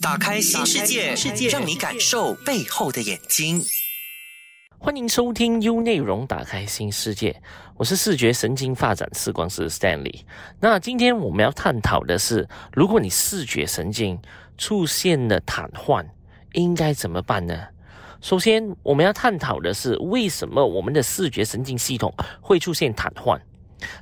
打开新世界，世界让你感受背后的眼睛。欢迎收听 U 内容，打开新世界。我是视觉神经发展视光师 Stanley。那今天我们要探讨的是，如果你视觉神经出现了瘫痪，应该怎么办呢？首先，我们要探讨的是，为什么我们的视觉神经系统会出现瘫痪？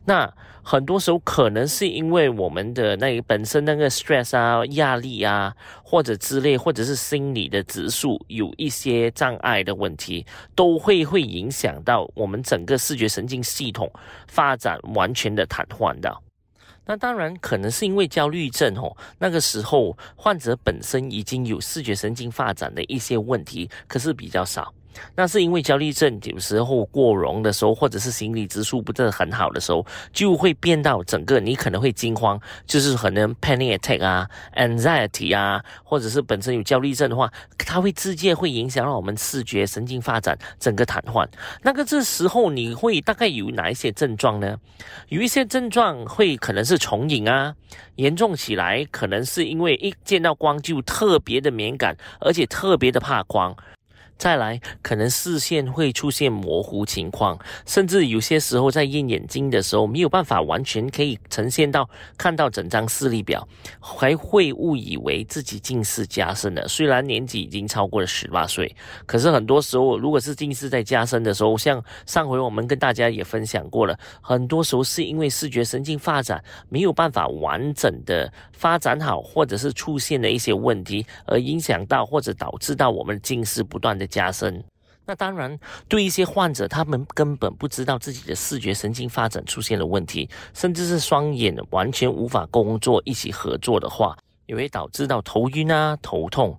那很多时候可能是因为我们的那个本身那个 stress 啊、压力啊，或者之类，或者是心理的指数有一些障碍的问题，都会会影响到我们整个视觉神经系统发展完全的瘫痪的。那当然可能是因为焦虑症哦，那个时候患者本身已经有视觉神经发展的一些问题，可是比较少。那是因为焦虑症有时候过容的时候，或者是心理指数不是很好的时候，就会变到整个你可能会惊慌，就是可能 panic attack 啊，anxiety 啊，或者是本身有焦虑症的话，它会直接会影响到我们视觉神经发展整个瘫痪。那个这时候你会大概有哪一些症状呢？有一些症状会可能是重影啊，严重起来可能是因为一见到光就特别的敏感，而且特别的怕光。再来，可能视线会出现模糊情况，甚至有些时候在验眼睛的时候没有办法完全可以呈现到看到整张视力表，还会误以为自己近视加深了。虽然年纪已经超过了十八岁，可是很多时候，如果是近视在加深的时候，像上回我们跟大家也分享过了，很多时候是因为视觉神经发展没有办法完整的发展好，或者是出现了一些问题，而影响到或者导致到我们近视不断的。加深，那当然，对一些患者，他们根本不知道自己的视觉神经发展出现了问题，甚至是双眼完全无法工作一起合作的话，也会导致到头晕啊、头痛。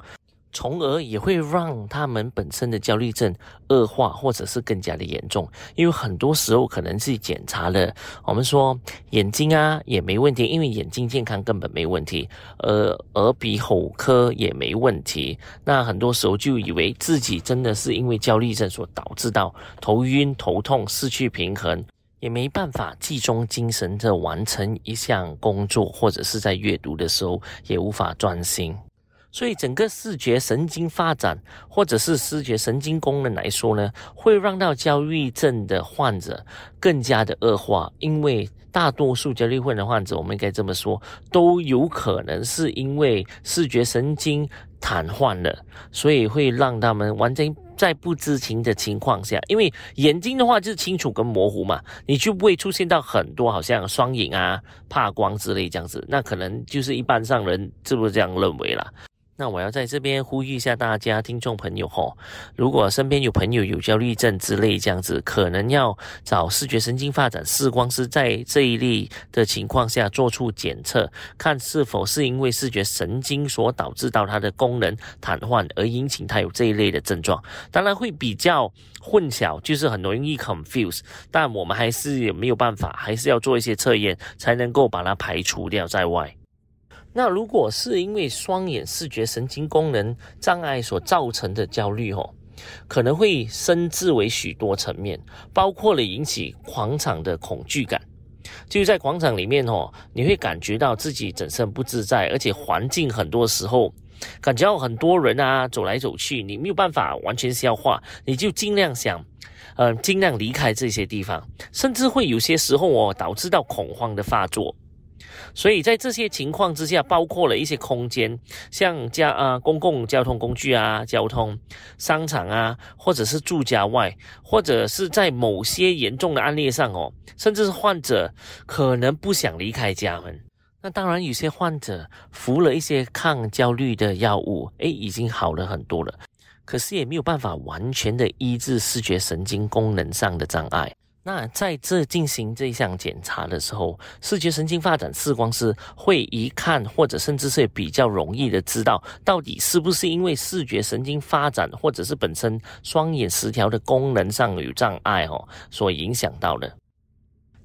从而也会让他们本身的焦虑症恶化，或者是更加的严重。因为很多时候可能是检查了，我们说眼睛啊也没问题，因为眼睛健康根本没问题，呃，耳鼻喉科也没问题。那很多时候就以为自己真的是因为焦虑症所导致到头晕、头痛、失去平衡，也没办法集中精神的完成一项工作，或者是在阅读的时候也无法专心。所以，整个视觉神经发展，或者是视觉神经功能来说呢，会让到焦虑症的患者更加的恶化。因为大多数焦虑症的患者，我们应该这么说，都有可能是因为视觉神经瘫痪了，所以会让他们完全在不知情的情况下，因为眼睛的话就是清楚跟模糊嘛，你就不会出现到很多好像双影啊、怕光之类这样子。那可能就是一般上人是不是这样认为啦？那我要在这边呼吁一下大家听众朋友吼，如果身边有朋友有焦虑症之类这样子，可能要找视觉神经发展视光师在这一类的情况下做出检测，看是否是因为视觉神经所导致到它的功能瘫痪而引起它有这一类的症状。当然会比较混淆，就是很容易 confuse，但我们还是也没有办法，还是要做一些测验才能够把它排除掉在外。那如果是因为双眼视觉神经功能障碍所造成的焦虑哦，可能会升至为许多层面，包括了引起广场的恐惧感，就是在广场里面哦，你会感觉到自己整身不自在，而且环境很多时候感觉到很多人啊走来走去，你没有办法完全消化，你就尽量想，呃，尽量离开这些地方，甚至会有些时候哦导致到恐慌的发作。所以在这些情况之下，包括了一些空间，像家啊、公共交通工具啊、交通、商场啊，或者是住家外，或者是在某些严重的案例上哦，甚至是患者可能不想离开家门。那当然，有些患者服了一些抗焦虑的药物，诶，已经好了很多了，可是也没有办法完全的医治视觉神经功能上的障碍。那在这进行这项检查的时候，视觉神经发展视光师会一看，或者甚至是比较容易的知道，到底是不是因为视觉神经发展，或者是本身双眼失调的功能上有障碍哦，所影响到的。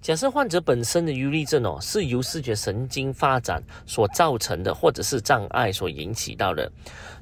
假设患者本身的忧虑症哦，是由视觉神经发展所造成的，或者是障碍所引起到的，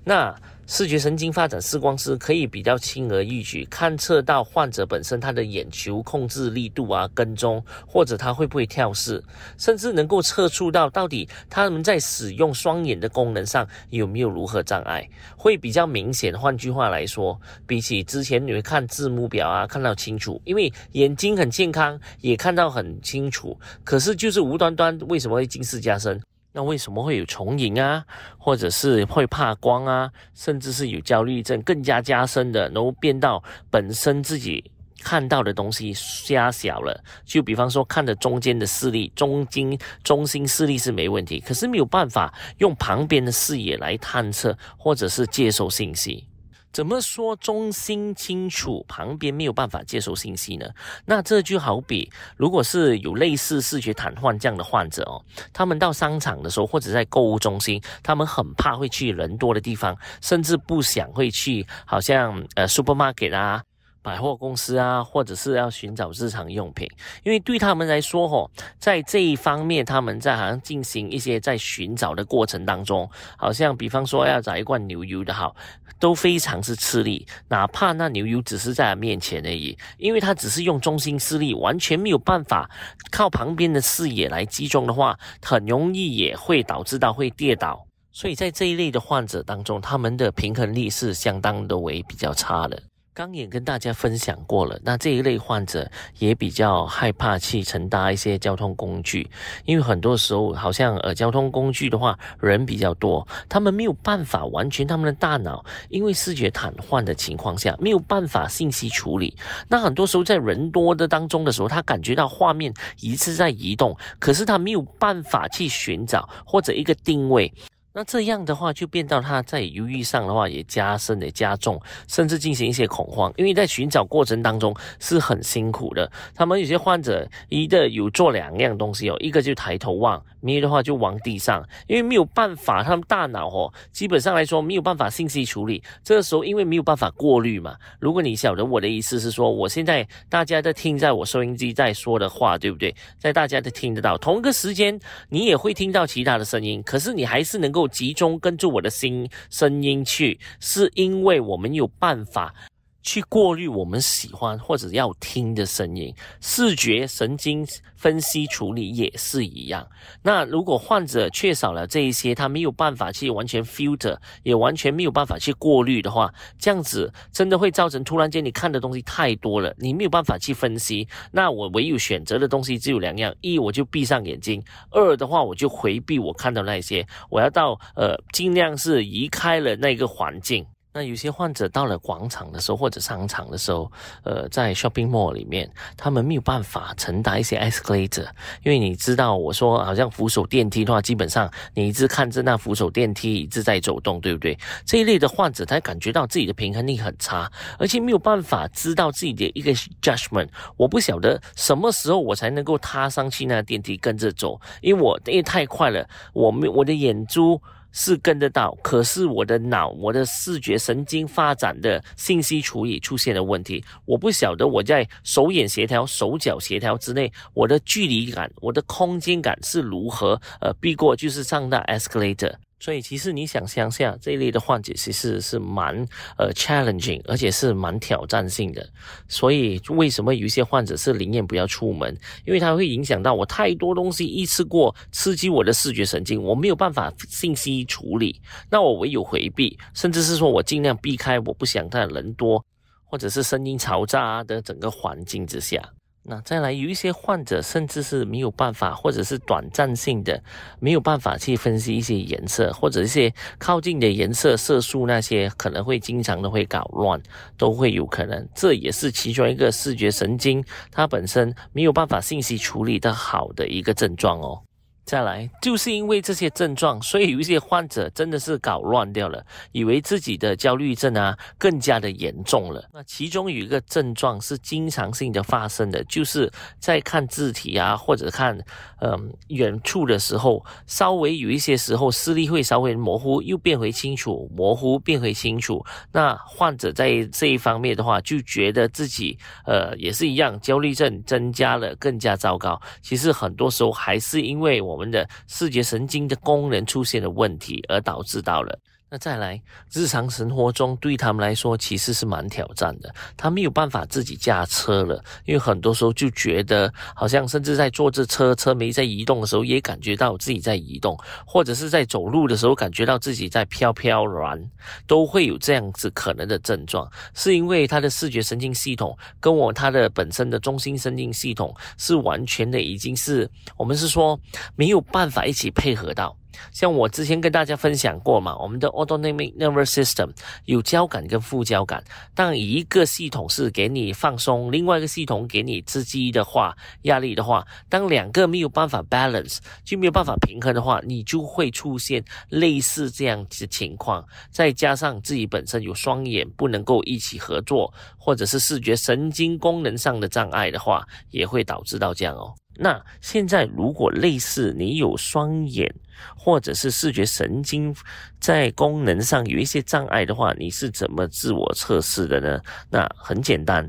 那。视觉神经发展视光师可以比较轻而易举勘测到患者本身他的眼球控制力度啊、跟踪，或者他会不会跳视，甚至能够测出到到底他们在使用双眼的功能上有没有如何障碍，会比较明显。换句话来说，比起之前你会看字幕表啊，看到清楚，因为眼睛很健康，也看到很清楚，可是就是无端端为什么会近视加深？那为什么会有重影啊，或者是会怕光啊，甚至是有焦虑症更加加深的，然后变到本身自己看到的东西瞎小了。就比方说，看着中间的视力，中经中心视力是没问题，可是没有办法用旁边的视野来探测或者是接收信息。怎么说中心清楚，旁边没有办法接收信息呢？那这就好比，如果是有类似视觉瘫痪这样的患者哦，他们到商场的时候，或者在购物中心，他们很怕会去人多的地方，甚至不想会去，好像呃 supermarket 啊。百货公司啊，或者是要寻找日常用品，因为对他们来说，吼，在这一方面，他们在好像进行一些在寻找的过程当中，好像比方说要找一罐牛油的好，都非常是吃力，哪怕那牛油只是在他面前而已，因为他只是用中心视力，完全没有办法靠旁边的视野来集中的话，很容易也会导致到会跌倒，所以在这一类的患者当中，他们的平衡力是相当的为比较差的。刚也跟大家分享过了，那这一类患者也比较害怕去乘搭一些交通工具，因为很多时候好像呃交通工具的话人比较多，他们没有办法完全他们的大脑因为视觉瘫痪的情况下没有办法信息处理，那很多时候在人多的当中的时候，他感觉到画面一直在移动，可是他没有办法去寻找或者一个定位。那这样的话，就变到他在犹豫上的话，也加深的加重，甚至进行一些恐慌，因为在寻找过程当中是很辛苦的。他们有些患者一个有做两样东西哦，一个就抬头望，没有的话就往地上，因为没有办法，他们大脑哦，基本上来说没有办法信息处理。这个时候因为没有办法过滤嘛。如果你晓得我的意思是说，我现在大家在听在我收音机在说的话，对不对？在大家都听得到，同一个时间你也会听到其他的声音，可是你还是能够。集中跟住我的心声音去，是因为我们有办法。去过滤我们喜欢或者要听的声音，视觉神经分析处理也是一样。那如果患者缺少了这一些，他没有办法去完全 filter，也完全没有办法去过滤的话，这样子真的会造成突然间你看的东西太多了，你没有办法去分析。那我唯有选择的东西只有两样：一我就闭上眼睛；二的话我就回避我看到那些，我要到呃尽量是移开了那个环境。那有些患者到了广场的时候，或者商场的时候，呃，在 shopping mall 里面，他们没有办法乘搭一些 escalator，因为你知道，我说好像扶手电梯的话，基本上你一直看着那扶手电梯一直在走动，对不对？这一类的患者，他感觉到自己的平衡力很差，而且没有办法知道自己的一个 judgment。我不晓得什么时候我才能够踏上去那电梯跟着走，因为我因为太快了，我没我的眼珠。是跟得到，可是我的脑、我的视觉神经发展的信息处理出现了问题。我不晓得我在手眼协调、手脚协调之内，我的距离感、我的空间感是如何呃避过，就是上到 escalator。所以，其实你想象下，这一类的患者其实是蛮呃 challenging，而且是蛮挑战性的。所以，为什么有一些患者是宁愿不要出门？因为它会影响到我太多东西一次过刺激我的视觉神经，我没有办法信息处理，那我唯有回避，甚至是说我尽量避开我不想在人多或者是声音嘈杂的整个环境之下。那再来，有一些患者甚至是没有办法，或者是短暂性的没有办法去分析一些颜色，或者一些靠近的颜色色素那些，可能会经常的会搞乱，都会有可能。这也是其中一个视觉神经它本身没有办法信息处理的好的一个症状哦。再来，就是因为这些症状，所以有一些患者真的是搞乱掉了，以为自己的焦虑症啊更加的严重了。那其中有一个症状是经常性的发生的，就是在看字体啊或者看嗯远处的时候，稍微有一些时候视力会稍微模糊，又变回清楚，模糊变回清楚。那患者在这一方面的话，就觉得自己呃也是一样，焦虑症增加了，更加糟糕。其实很多时候还是因为我。我们的视觉神经的功能出现了问题，而导致到了。那再来，日常生活中对他们来说其实是蛮挑战的。他没有办法自己驾车了，因为很多时候就觉得好像甚至在坐着车，车没在移动的时候，也感觉到自己在移动，或者是在走路的时候感觉到自己在飘飘然，都会有这样子可能的症状，是因为他的视觉神经系统跟我他的本身的中心神经系统是完全的已经是我们是说没有办法一起配合到。像我之前跟大家分享过嘛，我们的 autonomic nervous system 有交感跟副交感。但一个系统是给你放松，另外一个系统给你刺激的话，压力的话，当两个没有办法 balance，就没有办法平衡的话，你就会出现类似这样子情况。再加上自己本身有双眼不能够一起合作，或者是视觉神经功能上的障碍的话，也会导致到这样哦。那现在如果类似你有双眼，或者是视觉神经在功能上有一些障碍的话，你是怎么自我测试的呢？那很简单，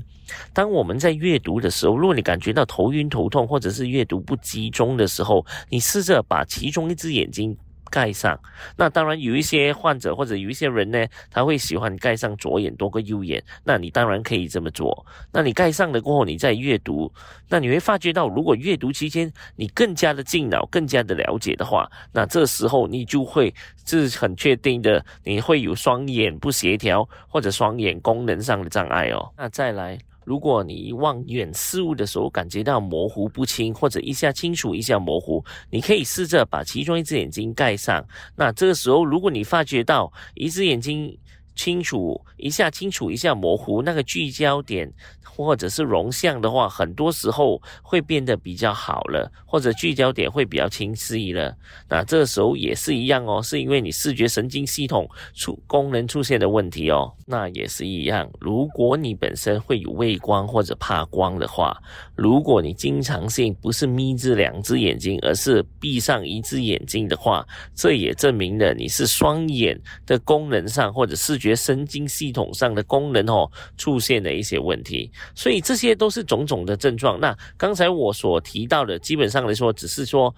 当我们在阅读的时候，如果你感觉到头晕头痛，或者是阅读不集中的时候，你试着把其中一只眼睛。盖上，那当然有一些患者或者有一些人呢，他会喜欢盖上左眼多过右眼，那你当然可以这么做。那你盖上了过后，你再阅读，那你会发觉到，如果阅读期间你更加的进脑，更加的了解的话，那这时候你就会是很确定的，你会有双眼不协调或者双眼功能上的障碍哦。那再来。如果你望远事物的时候感觉到模糊不清，或者一下清楚一下模糊，你可以试着把其中一只眼睛盖上。那这个时候，如果你发觉到一只眼睛，清楚一下，清楚一下，模糊那个聚焦点或者是容像的话，很多时候会变得比较好了，或者聚焦点会比较清晰了。那这时候也是一样哦，是因为你视觉神经系统出功能出现的问题哦。那也是一样，如果你本身会有畏光或者怕光的话，如果你经常性不是眯着两只眼睛，而是闭上一只眼睛的话，这也证明了你是双眼的功能上或者视觉。神经系统上的功能哦出现了一些问题，所以这些都是种种的症状。那刚才我所提到的，基本上来说，只是说，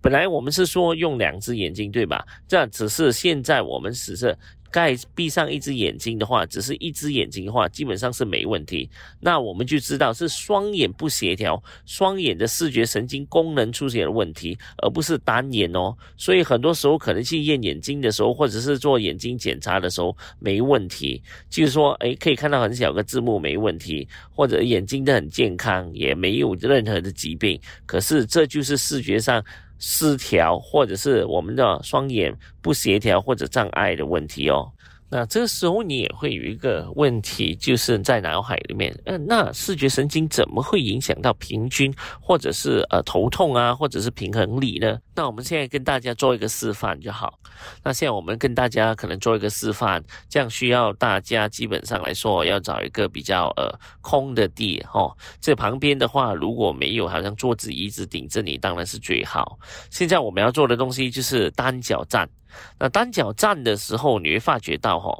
本来我们是说用两只眼睛，对吧？这只是现在我们只是。盖闭上一只眼睛的话，只是一只眼睛的话，基本上是没问题。那我们就知道是双眼不协调，双眼的视觉神经功能出现了问题，而不是单眼哦。所以很多时候可能去验眼睛的时候，或者是做眼睛检查的时候没问题，就是说，诶，可以看到很小个字幕没问题，或者眼睛的很健康，也没有任何的疾病。可是这就是视觉上。失调，或者是我们的双眼不协调或者障碍的问题哦。那这时候你也会有一个问题，就是在脑海里面，嗯，那视觉神经怎么会影响到平均，或者是呃头痛啊，或者是平衡力呢？那我们现在跟大家做一个示范就好。那现在我们跟大家可能做一个示范，这样需要大家基本上来说要找一个比较呃空的地哦。这旁边的话如果没有好像桌子椅子顶着你，当然是最好。现在我们要做的东西就是单脚站。那单脚站的时候，你会发觉到哈，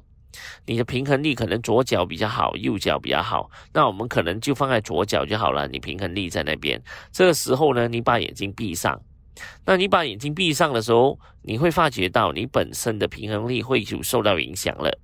你的平衡力可能左脚比较好，右脚比较好。那我们可能就放在左脚就好了，你平衡力在那边。这个时候呢，你把眼睛闭上。那你把眼睛闭上的时候，你会发觉到你本身的平衡力会有受到影响了。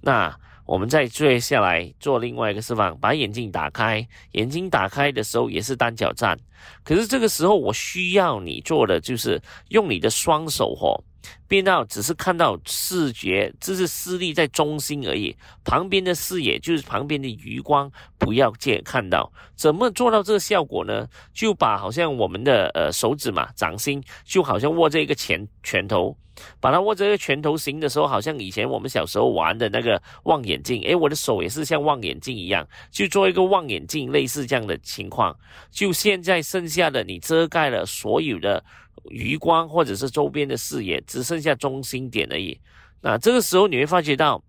那我们再接下来做另外一个示范，把眼睛打开。眼睛打开的时候也是单脚站，可是这个时候我需要你做的就是用你的双手吼。变到只是看到视觉，这是视力在中心而已，旁边的视野就是旁边的余光不要见看到。怎么做到这个效果呢？就把好像我们的呃手指嘛，掌心就好像握着一个拳拳头，把它握着一个拳头形的时候，好像以前我们小时候玩的那个望远镜。诶，我的手也是像望远镜一样，就做一个望远镜，类似这样的情况。就现在剩下的，你遮盖了所有的。余光或者是周边的视野只剩下中心点而已，那这个时候你会发觉到，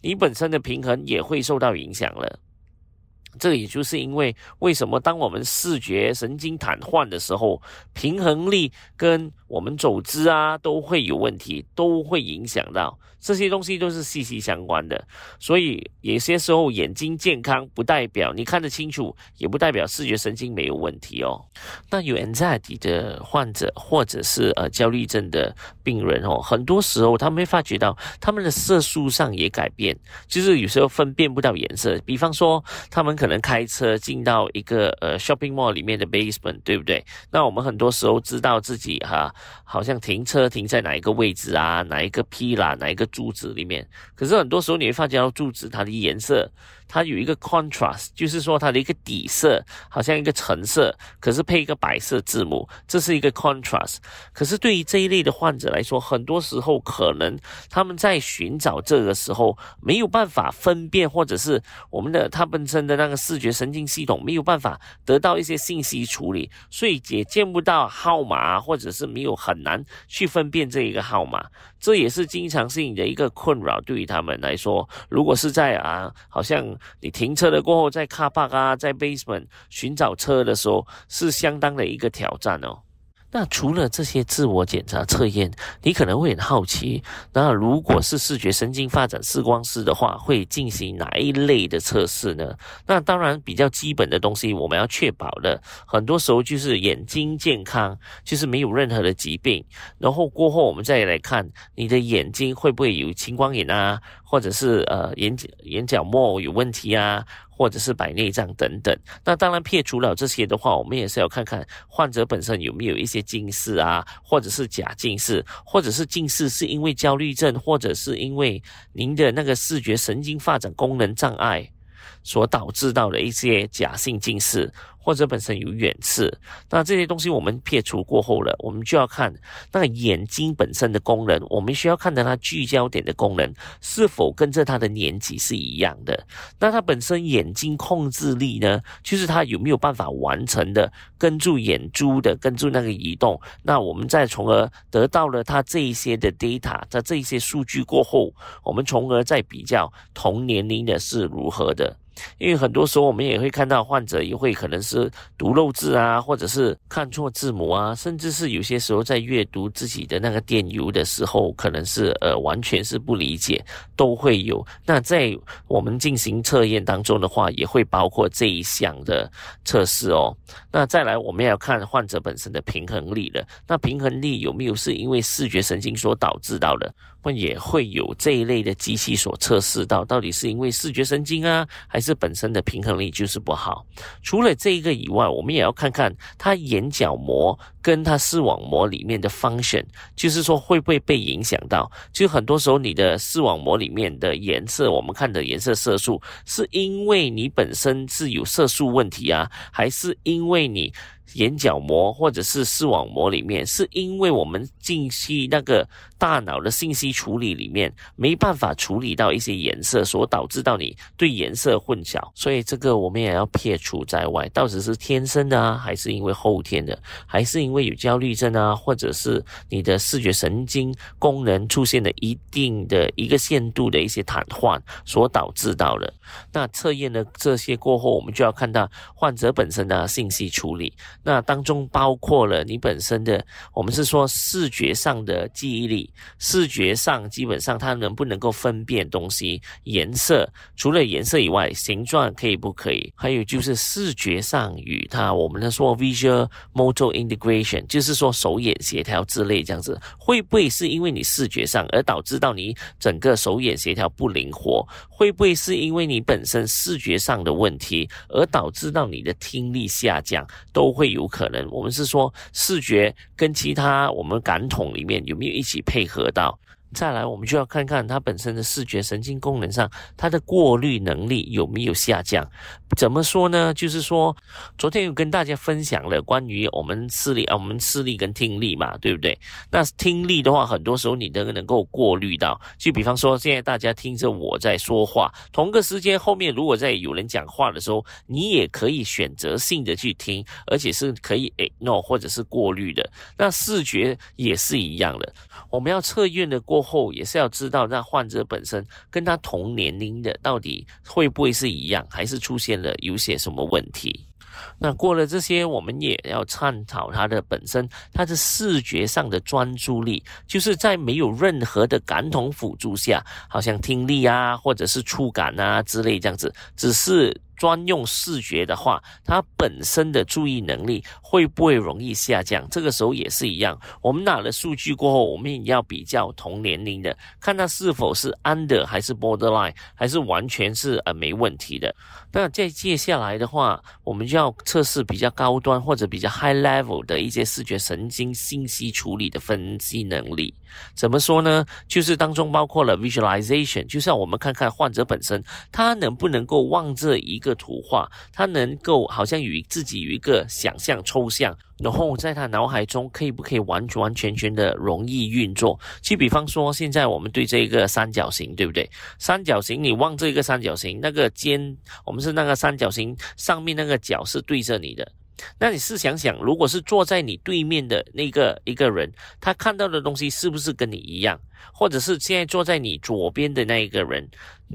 你本身的平衡也会受到影响了。这也就是因为为什么当我们视觉神经瘫痪的时候，平衡力跟我们走姿啊都会有问题，都会影响到。这些东西都是息息相关的。所以有些时候眼睛健康不代表你看得清楚，也不代表视觉神经没有问题哦。那有 anxiety 的患者或者是呃焦虑症的病人哦，很多时候他们会发觉到他们的色素上也改变，就是有时候分辨不到颜色。比方说，他们可能开车进到一个呃 shopping mall 里面的 basement，对不对？那我们很多时候知道自己哈，好像停车停在哪一个位置啊，哪一个 P 啦，哪一个柱子里面。可是很多时候你会发现到柱子它的颜色。它有一个 contrast，就是说它的一个底色好像一个橙色，可是配一个白色字母，这是一个 contrast。可是对于这一类的患者来说，很多时候可能他们在寻找这个时候没有办法分辨，或者是我们的他本身的那个视觉神经系统没有办法得到一些信息处理，所以也见不到号码，或者是没有很难去分辨这一个号码。这也是经常性的一个困扰，对于他们来说，如果是在啊，好像。你停车了过后，在 car park 啊，在 basement 寻找车的时候，是相当的一个挑战哦。那除了这些自我检查测验，你可能会很好奇，那如果是视觉神经发展视光师的话，会进行哪一类的测试呢？那当然比较基本的东西，我们要确保的，很多时候就是眼睛健康，就是没有任何的疾病。然后过后我们再来看你的眼睛会不会有青光眼啊，或者是呃眼角眼角膜有问题啊。或者是白内障等等，那当然撇除了这些的话，我们也是要看看患者本身有没有一些近视啊，或者是假近视，或者是近视是因为焦虑症，或者是因为您的那个视觉神经发展功能障碍所导致到的一些假性近视。或者本身有远视，那这些东西我们撇除过后了，我们就要看那个眼睛本身的功能，我们需要看到它聚焦点的功能是否跟着它的年纪是一样的。那它本身眼睛控制力呢，就是它有没有办法完成的跟住眼珠的跟住那个移动。那我们再从而得到了它这一些的 data，在这一些数据过后，我们从而再比较同年龄的是如何的。因为很多时候我们也会看到患者也会可能是是读漏字啊，或者是看错字母啊，甚至是有些时候在阅读自己的那个电邮的时候，可能是呃完全是不理解，都会有。那在我们进行测验当中的话，也会包括这一项的测试哦。那再来，我们要看患者本身的平衡力了。那平衡力有没有是因为视觉神经所导致到的？或也会有这一类的机器所测试到，到底是因为视觉神经啊，还是本身的平衡力就是不好？除了这一个以外，我们也要看看他眼角膜跟他视网膜里面的 function，就是说会不会被影响到？就很多时候你的视网膜里面的颜色，我们看的颜色色素，是因为你本身是有色素问题啊，还是因为你？眼角膜或者是视网膜里面，是因为我们近期那个大脑的信息处理里面没办法处理到一些颜色，所导致到你对颜色混淆。所以这个我们也要撇除在外，到底是天生的啊，还是因为后天的，还是因为有焦虑症啊，或者是你的视觉神经功能出现了一定的一个限度的一些瘫痪所导致到的。那测验的这些过后，我们就要看到患者本身的信息处理。那当中包括了你本身的，我们是说视觉上的记忆力，视觉上基本上它能不能够分辨东西颜色，除了颜色以外，形状可以不可以？还有就是视觉上与它，我们的说 visual motor integration，就是说手眼协调之类这样子，会不会是因为你视觉上而导致到你整个手眼协调不灵活？会不会是因为你本身视觉上的问题而导致到你的听力下降？都会。有可能，我们是说视觉跟其他我们感统里面有没有一起配合到？再来，我们就要看看它本身的视觉神经功能上，它的过滤能力有没有下降？怎么说呢？就是说，昨天有跟大家分享了关于我们视力啊，我们视力跟听力嘛，对不对？那听力的话，很多时候你都能够过滤到，就比方说，现在大家听着我在说话，同个时间后面如果在有人讲话的时候，你也可以选择性的去听，而且是可以 ignore 或者是过滤的。那视觉也是一样的，我们要测验的过。后也是要知道，那患者本身跟他同年龄的到底会不会是一样，还是出现了有些什么问题？那过了这些，我们也要探讨他的本身，他的视觉上的专注力，就是在没有任何的感统辅助下，好像听力啊，或者是触感啊之类这样子，只是。专用视觉的话，它本身的注意能力会不会容易下降？这个时候也是一样。我们拿了数据过后，我们也要比较同年龄的，看它是否是 under 还是 borderline，还是完全是呃没问题的。那在接下来的话，我们就要测试比较高端或者比较 high level 的一些视觉神经信息处理的分析能力。怎么说呢？就是当中包括了 visualization，就像我们看看患者本身，他能不能够望这一个图画，他能够好像与自己有一个想象抽象，然后在他脑海中可以不可以完完全全的容易运作？就比方说，现在我们对这个三角形，对不对？三角形，你望这个三角形，那个尖，我们是那个三角形上面那个角是对着你的。那你试想想，如果是坐在你对面的那个一个人，他看到的东西是不是跟你一样？或者是现在坐在你左边的那一个人，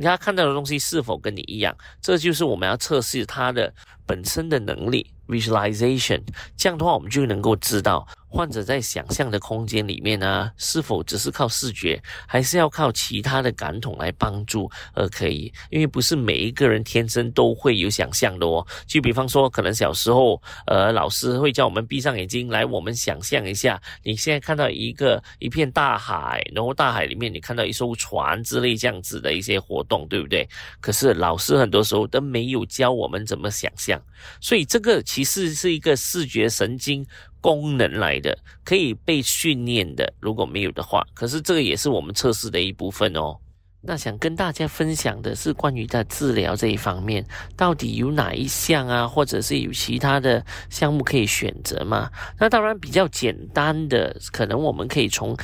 他看到的东西是否跟你一样？这就是我们要测试他的本身的能力，visualization。这样的话，我们就能够知道。患者在想象的空间里面呢，是否只是靠视觉，还是要靠其他的感统来帮助而可以？因为不是每一个人天生都会有想象的哦。就比方说，可能小时候，呃，老师会叫我们闭上眼睛来，我们想象一下，你现在看到一个一片大海，然后大海里面你看到一艘船之类这样子的一些活动，对不对？可是老师很多时候都没有教我们怎么想象，所以这个其实是一个视觉神经。功能来的可以被训练的，如果没有的话，可是这个也是我们测试的一部分哦。那想跟大家分享的是关于在治疗这一方面，到底有哪一项啊，或者是有其他的项目可以选择吗？那当然比较简单的，可能我们可以从。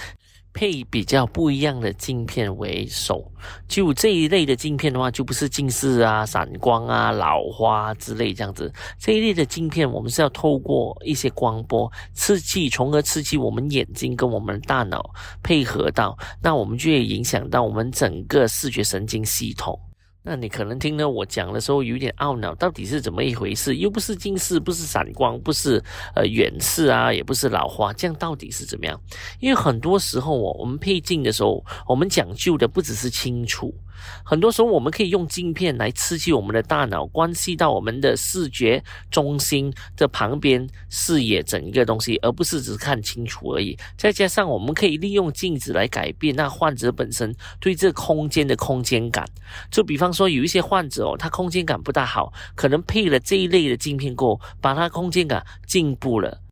配比较不一样的镜片为首，就这一类的镜片的话，就不是近视啊、散光啊、老花之类这样子。这一类的镜片，我们是要透过一些光波刺激，从而刺激我们眼睛跟我们大脑配合到，那我们就会影响到我们整个视觉神经系统。那你可能听了我讲的时候有点懊恼，到底是怎么一回事？又不是近视，不是散光，不是呃远视啊，也不是老花，这样到底是怎么样？因为很多时候哦，我们配镜的时候，我们讲究的不只是清楚。很多时候，我们可以用镜片来刺激我们的大脑，关系到我们的视觉中心的旁边视野整一个东西，而不是只看清楚而已。再加上，我们可以利用镜子来改变那患者本身对这空间的空间感。就比方说，有一些患者哦，他空间感不大好，可能配了这一类的镜片过后，把他空间感进步了。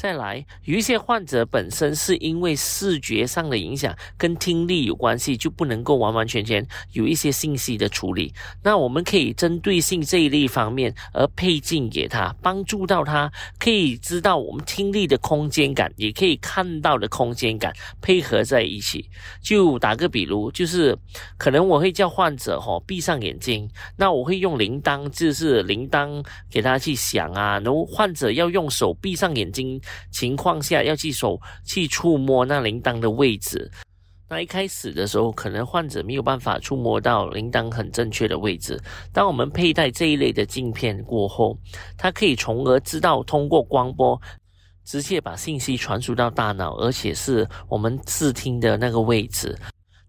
再来，有一些患者本身是因为视觉上的影响跟听力有关系，就不能够完完全全有一些信息的处理。那我们可以针对性这一类方面而配镜给他，帮助到他可以知道我们听力的空间感，也可以看到的空间感配合在一起。就打个比如，就是可能我会叫患者哈闭上眼睛，那我会用铃铛，就是铃铛给他去响啊，然后患者要用手闭上眼睛。情况下要去手去触摸那铃铛的位置，那一开始的时候，可能患者没有办法触摸到铃铛很正确的位置。当我们佩戴这一类的镜片过后，它可以从而知道通过光波直接把信息传输到大脑，而且是我们视听的那个位置。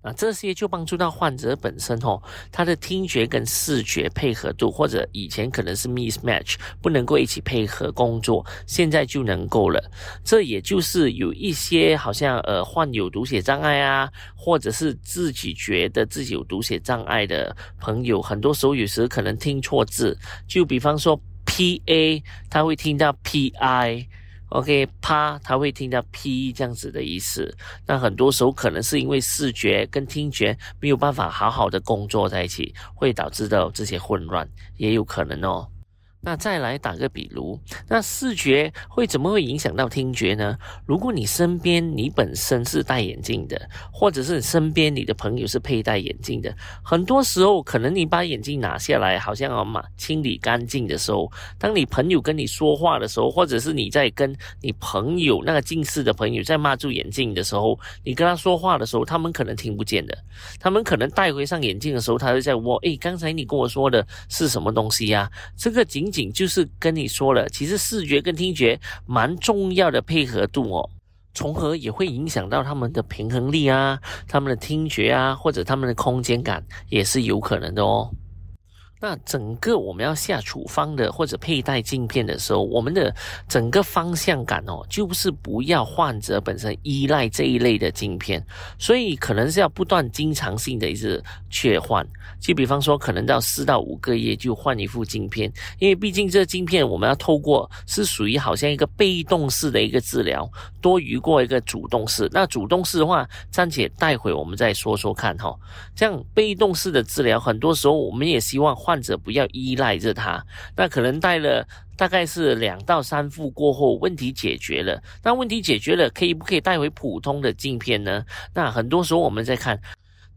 啊这些就帮助到患者本身哦，他的听觉跟视觉配合度，或者以前可能是 mismatch，不能够一起配合工作，现在就能够了。这也就是有一些好像呃患有读写障碍啊，或者是自己觉得自己有读写障碍的朋友，很多时候有时可能听错字，就比方说 P A，他会听到 P I。OK，啪，他会听到 P 这样子的意思。那很多时候可能是因为视觉跟听觉没有办法好好的工作在一起，会导致到这些混乱，也有可能哦。那再来打个比如，那视觉会怎么会影响到听觉呢？如果你身边你本身是戴眼镜的，或者是你身边你的朋友是佩戴眼镜的，很多时候可能你把眼镜拿下来，好像要嘛清理干净的时候，当你朋友跟你说话的时候，或者是你在跟你朋友那个近视的朋友在骂住眼镜的时候，你跟他说话的时候，他们可能听不见的，他们可能戴回上眼镜的时候，他就在问：诶，刚才你跟我说的是什么东西呀？这个仅仅就是跟你说了，其实视觉跟听觉蛮重要的配合度哦，重合也会影响到他们的平衡力啊，他们的听觉啊，或者他们的空间感也是有可能的哦。那整个我们要下处方的或者佩戴镜片的时候，我们的整个方向感哦，就是不要患者本身依赖这一类的镜片，所以可能是要不断经常性的一次切换。就比方说，可能到四到五个月就换一副镜片，因为毕竟这镜片我们要透过是属于好像一个被动式的一个治疗，多于过一个主动式。那主动式的话，暂且待会我们再说说看哈。这样被动式的治疗，很多时候我们也希望换。患者不要依赖着它，那可能戴了大概是两到三副过后，问题解决了。那问题解决了，可以不可以带回普通的镜片呢？那很多时候我们在看。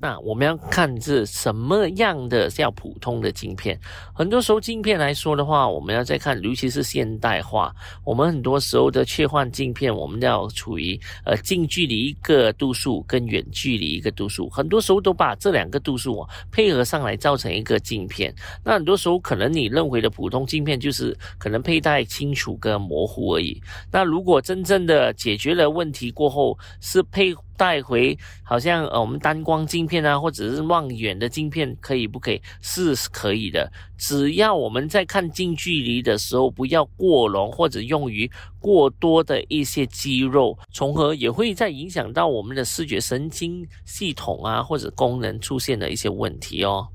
那我们要看是什么样的叫普通的镜片。很多时候镜片来说的话，我们要再看，尤其是现代化，我们很多时候的切换镜片，我们要处于呃近距离一个度数跟远距离一个度数，很多时候都把这两个度数配合上来造成一个镜片。那很多时候可能你认为的普通镜片就是可能佩戴清楚跟模糊而已。那如果真正的解决了问题过后，是配。带回好像呃我们单光镜片啊，或者是望远的镜片，可以不可以？是可以的，只要我们在看近距离的时候，不要过浓或者用于过多的一些肌肉重合，也会在影响到我们的视觉神经系统啊，或者功能出现的一些问题哦。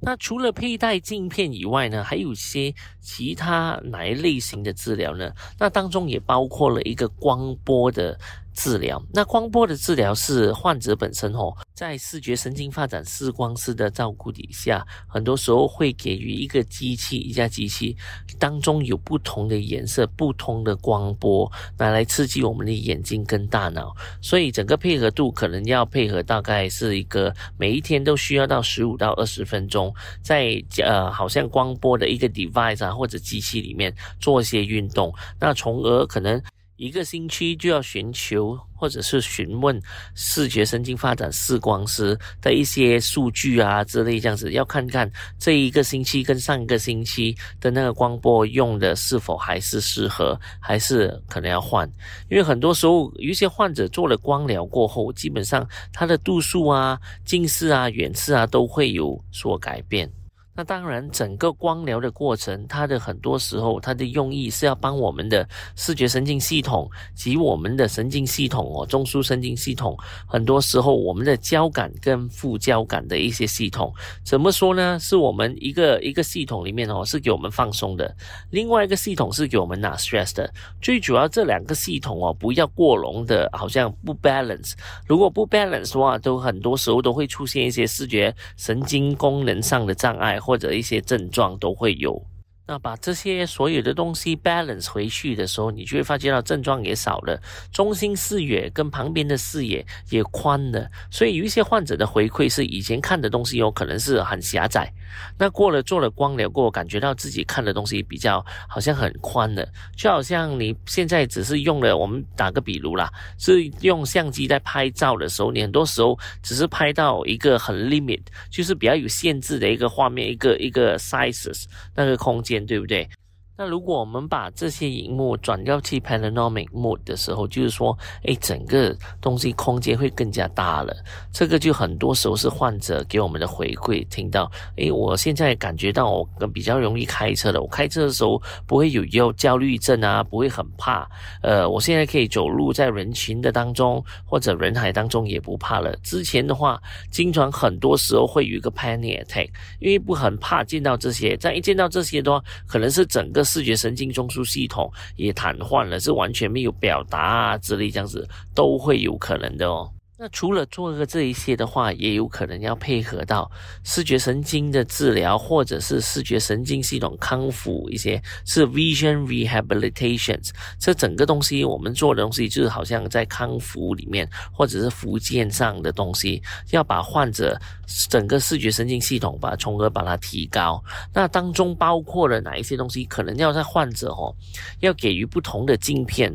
那除了佩戴镜片以外呢，还有些其他哪一类型的治疗呢？那当中也包括了一个光波的。治疗那光波的治疗是患者本身哦，在视觉神经发展视光师的照顾底下，很多时候会给予一个机器，一架机器当中有不同的颜色、不同的光波，拿来刺激我们的眼睛跟大脑，所以整个配合度可能要配合大概是一个每一天都需要到十五到二十分钟，在呃好像光波的一个 device 啊或者机器里面做一些运动，那从而可能。一个星期就要寻求或者是询问视觉神经发展视光师的一些数据啊之类这样子，要看看这一个星期跟上一个星期的那个光波用的是否还是适合，还是可能要换。因为很多时候有一些患者做了光疗过后，基本上他的度数啊、近视啊、远视啊都会有所改变。那当然，整个光疗的过程，它的很多时候，它的用意是要帮我们的视觉神经系统及我们的神经系统哦，中枢神经系统，很多时候我们的交感跟副交感的一些系统，怎么说呢？是我们一个一个系统里面哦，是给我们放松的；另外一个系统是给我们拿 stress 的。最主要这两个系统哦，不要过浓的，好像不 balance。如果不 balance 的话，都很多时候都会出现一些视觉神经功能上的障碍。或者一些症状都会有。那把这些所有的东西 balance 回去的时候，你就会发觉到症状也少了，中心视野跟旁边的视野也宽了。所以有一些患者的回馈是以前看的东西有可能是很狭窄，那过了做了光疗过后，感觉到自己看的东西比较好像很宽的，就好像你现在只是用了我们打个比如啦，是用相机在拍照的时候，你很多时候只是拍到一个很 limit，就是比较有限制的一个画面，一个一个 sizes 那个空间。对不对？那如果我们把这些荧幕转掉去 panoramic mode 的时候，就是说，哎，整个东西空间会更加大了。这个就很多时候是患者给我们的回馈，听到，哎，我现在感觉到我比较容易开车了。我开车的时候不会有有焦虑症啊，不会很怕。呃，我现在可以走路在人群的当中或者人海当中也不怕了。之前的话，经常很多时候会有一个 panic attack，因为不很怕见到这些。但一见到这些的话，可能是整个。视觉神经中枢系统也瘫痪了，是完全没有表达啊之类这样子都会有可能的哦。那除了做个这一些的话，也有可能要配合到视觉神经的治疗，或者是视觉神经系统康复一些，是 vision rehabilitations。这整个东西我们做的东西，就是好像在康复里面，或者是福建上的东西，要把患者整个视觉神经系统把从而把它提高。那当中包括了哪一些东西？可能要在患者哦，要给予不同的镜片。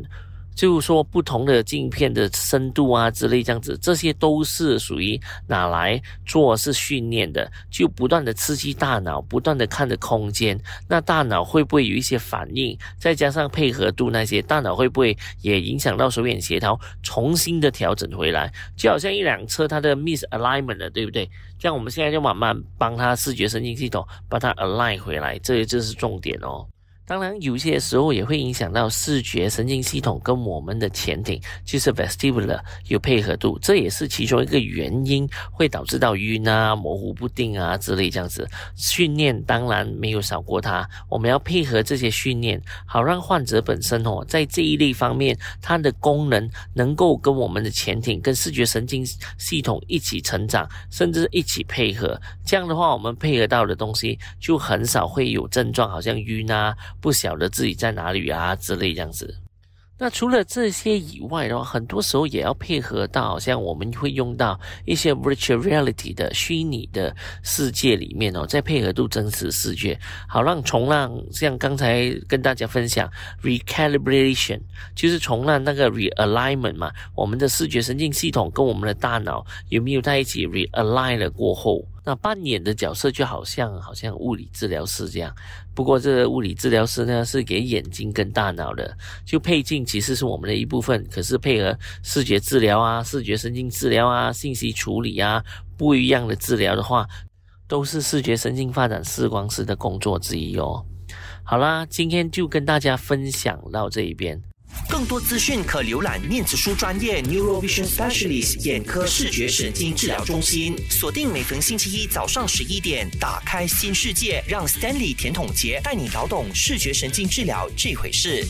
就是说不同的镜片的深度啊之类这样子，这些都是属于拿来做是训练的，就不断的刺激大脑，不断的看着空间，那大脑会不会有一些反应？再加上配合度那些，大脑会不会也影响到手眼协调，重新的调整回来？就好像一辆车它的 misalignment 了，对不对？这样我们现在就慢慢帮它视觉神经系统把它 align 回来，这就是重点哦。当然，有些时候也会影响到视觉神经系统跟我们的前庭，就是 vestibular 有配合度，这也是其中一个原因，会导致到晕啊、模糊不定啊之类这样子。训练当然没有少过它，我们要配合这些训练，好让患者本身哦，在这一类方面，它的功能能够跟我们的前庭、跟视觉神经系统一起成长，甚至一起配合。这样的话，我们配合到的东西就很少会有症状，好像晕啊。不晓得自己在哪里啊之类这样子。那除了这些以外的话，很多时候也要配合到，像我们会用到一些 virtual reality 的虚拟的世界里面哦，再配合度真实世界，好让重让像刚才跟大家分享 recalibration，就是重让那个 realignment 嘛，我们的视觉神经系统跟我们的大脑有没有在一起 realign 了过后。那扮演的角色就好像好像物理治疗师这样，不过这个物理治疗师呢是给眼睛跟大脑的，就配镜其实是我们的一部分，可是配合视觉治疗啊、视觉神经治疗啊、信息处理啊不一样的治疗的话，都是视觉神经发展视光师的工作之一哦。好啦，今天就跟大家分享到这一边。更多资讯可浏览念子书专业 Neurovision Specialist 眼科视觉神经治疗中心。锁定每逢星期一早上十一点，打开新世界，让 Stanley 甜筒杰带你搞懂视觉神经治疗这回事。